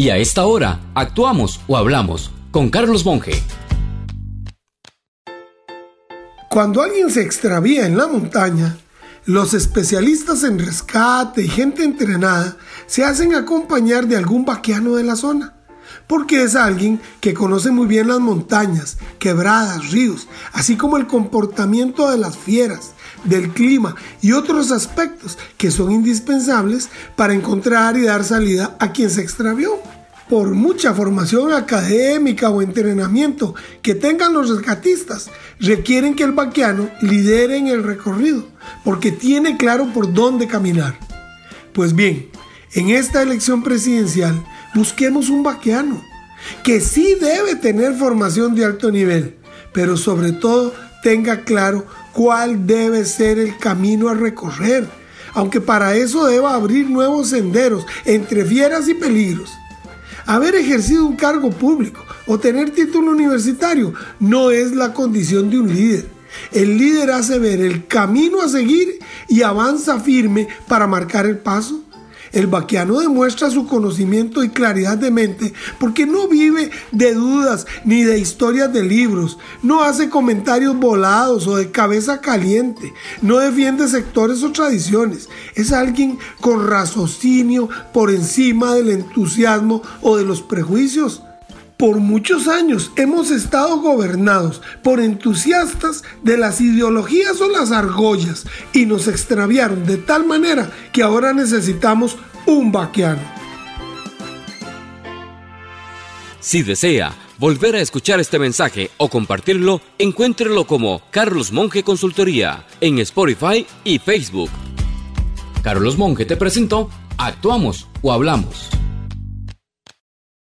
Y a esta hora, actuamos o hablamos con Carlos Monge. Cuando alguien se extravía en la montaña, los especialistas en rescate y gente entrenada se hacen acompañar de algún vaqueano de la zona, porque es alguien que conoce muy bien las montañas, quebradas, ríos, así como el comportamiento de las fieras, del clima y otros aspectos que son indispensables para encontrar y dar salida a quien se extravió. Por mucha formación académica o entrenamiento que tengan los rescatistas, requieren que el vaqueano lidere en el recorrido, porque tiene claro por dónde caminar. Pues bien, en esta elección presidencial busquemos un vaqueano que sí debe tener formación de alto nivel, pero sobre todo tenga claro cuál debe ser el camino a recorrer, aunque para eso deba abrir nuevos senderos entre fieras y peligros. Haber ejercido un cargo público o tener título universitario no es la condición de un líder. El líder hace ver el camino a seguir y avanza firme para marcar el paso. El vaquiano demuestra su conocimiento y claridad de mente porque no vive de dudas ni de historias de libros, no hace comentarios volados o de cabeza caliente, no defiende sectores o tradiciones, es alguien con raciocinio por encima del entusiasmo o de los prejuicios. Por muchos años hemos estado gobernados por entusiastas de las ideologías o las argollas y nos extraviaron de tal manera que ahora necesitamos un vaqueano. Si desea volver a escuchar este mensaje o compartirlo, encuéntrelo como Carlos Monge Consultoría en Spotify y Facebook. Carlos Monge te presentó Actuamos o Hablamos.